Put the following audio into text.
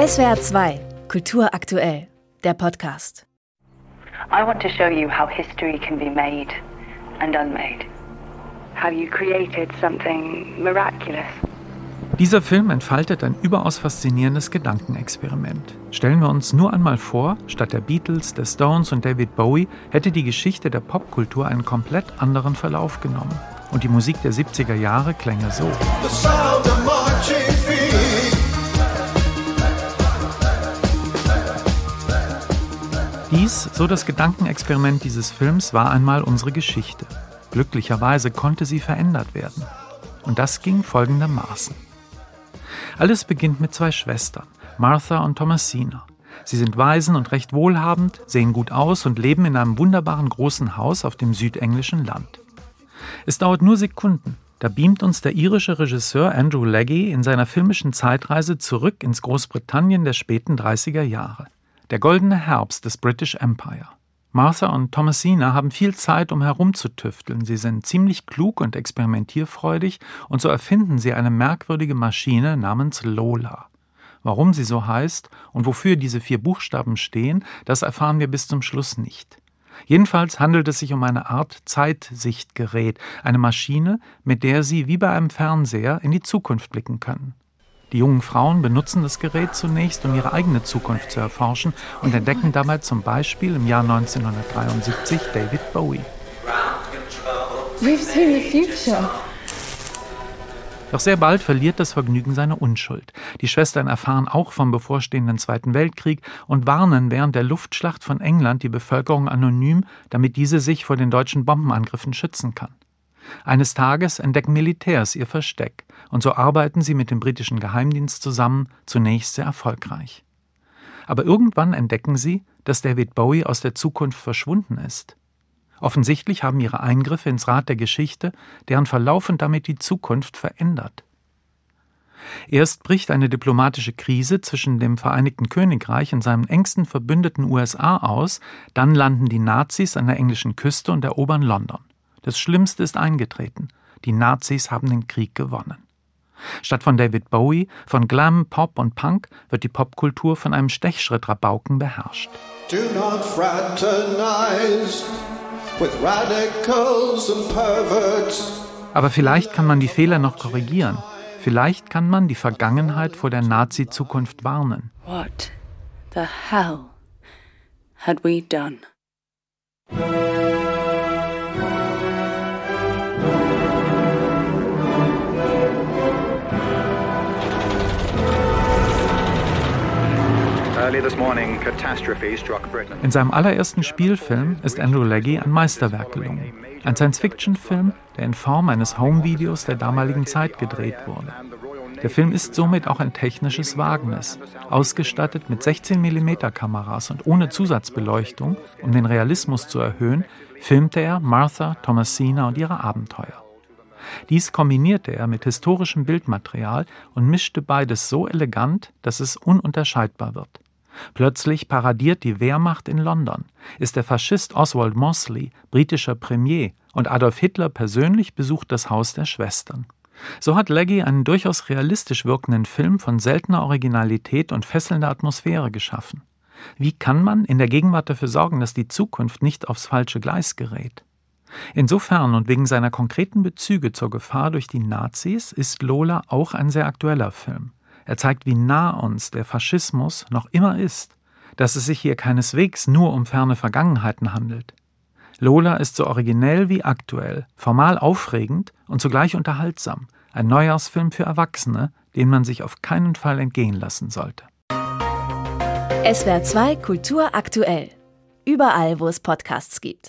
SWR 2, Kultur aktuell, der Podcast. I want to show you how history can be made and unmade. How you created something miraculous. Dieser Film entfaltet ein überaus faszinierendes Gedankenexperiment. Stellen wir uns nur einmal vor, statt der Beatles, der Stones und David Bowie hätte die Geschichte der Popkultur einen komplett anderen Verlauf genommen. Und die Musik der 70er Jahre klänge so. Dies, so das Gedankenexperiment dieses Films, war einmal unsere Geschichte. Glücklicherweise konnte sie verändert werden. Und das ging folgendermaßen. Alles beginnt mit zwei Schwestern, Martha und Thomasina. Sie sind Waisen und recht wohlhabend, sehen gut aus und leben in einem wunderbaren großen Haus auf dem südenglischen Land. Es dauert nur Sekunden, da beamt uns der irische Regisseur Andrew Leggy in seiner filmischen Zeitreise zurück ins Großbritannien der späten 30er Jahre. Der goldene Herbst des British Empire. Martha und Thomasina haben viel Zeit, um herumzutüfteln. Sie sind ziemlich klug und experimentierfreudig und so erfinden sie eine merkwürdige Maschine namens Lola. Warum sie so heißt und wofür diese vier Buchstaben stehen, das erfahren wir bis zum Schluss nicht. Jedenfalls handelt es sich um eine Art Zeitsichtgerät, eine Maschine, mit der sie wie bei einem Fernseher in die Zukunft blicken können. Die jungen Frauen benutzen das Gerät zunächst, um ihre eigene Zukunft zu erforschen und entdecken dabei zum Beispiel im Jahr 1973 David Bowie. We've seen the future. Doch sehr bald verliert das Vergnügen seine Unschuld. Die Schwestern erfahren auch vom bevorstehenden Zweiten Weltkrieg und warnen während der Luftschlacht von England die Bevölkerung anonym, damit diese sich vor den deutschen Bombenangriffen schützen kann. Eines Tages entdecken Militärs ihr Versteck und so arbeiten sie mit dem britischen Geheimdienst zusammen, zunächst sehr erfolgreich. Aber irgendwann entdecken sie, dass David Bowie aus der Zukunft verschwunden ist. Offensichtlich haben ihre Eingriffe ins Rad der Geschichte deren Verlauf und damit die Zukunft verändert. Erst bricht eine diplomatische Krise zwischen dem Vereinigten Königreich und seinem engsten Verbündeten USA aus, dann landen die Nazis an der englischen Küste und erobern London. Das Schlimmste ist eingetreten. Die Nazis haben den Krieg gewonnen. Statt von David Bowie, von Glam, Pop und Punk wird die Popkultur von einem Stechschritt-Rabauken beherrscht. Do not fraternize with radicals and perverts. Aber vielleicht kann man die Fehler noch korrigieren. Vielleicht kann man die Vergangenheit vor der Nazi-Zukunft warnen. What the hell had we done? In seinem allerersten Spielfilm ist Andrew Leggy ein Meisterwerk gelungen. Ein Science-Fiction-Film, der in Form eines Home-Videos der damaligen Zeit gedreht wurde. Der Film ist somit auch ein technisches Wagnis. Ausgestattet mit 16 mm Kameras und ohne Zusatzbeleuchtung, um den Realismus zu erhöhen, filmte er Martha, Thomasina und ihre Abenteuer. Dies kombinierte er mit historischem Bildmaterial und mischte beides so elegant, dass es ununterscheidbar wird. Plötzlich paradiert die Wehrmacht in London, ist der Faschist Oswald Mosley britischer Premier und Adolf Hitler persönlich besucht das Haus der Schwestern. So hat Leggy einen durchaus realistisch wirkenden Film von seltener Originalität und fesselnder Atmosphäre geschaffen. Wie kann man in der Gegenwart dafür sorgen, dass die Zukunft nicht aufs falsche Gleis gerät? Insofern und wegen seiner konkreten Bezüge zur Gefahr durch die Nazis ist Lola auch ein sehr aktueller Film. Er zeigt, wie nah uns der Faschismus noch immer ist, dass es sich hier keineswegs nur um ferne Vergangenheiten handelt. Lola ist so originell wie aktuell, formal aufregend und zugleich unterhaltsam, ein Neujahrsfilm für Erwachsene, den man sich auf keinen Fall entgehen lassen sollte. SWR 2 Kultur aktuell. Überall, wo es Podcasts gibt.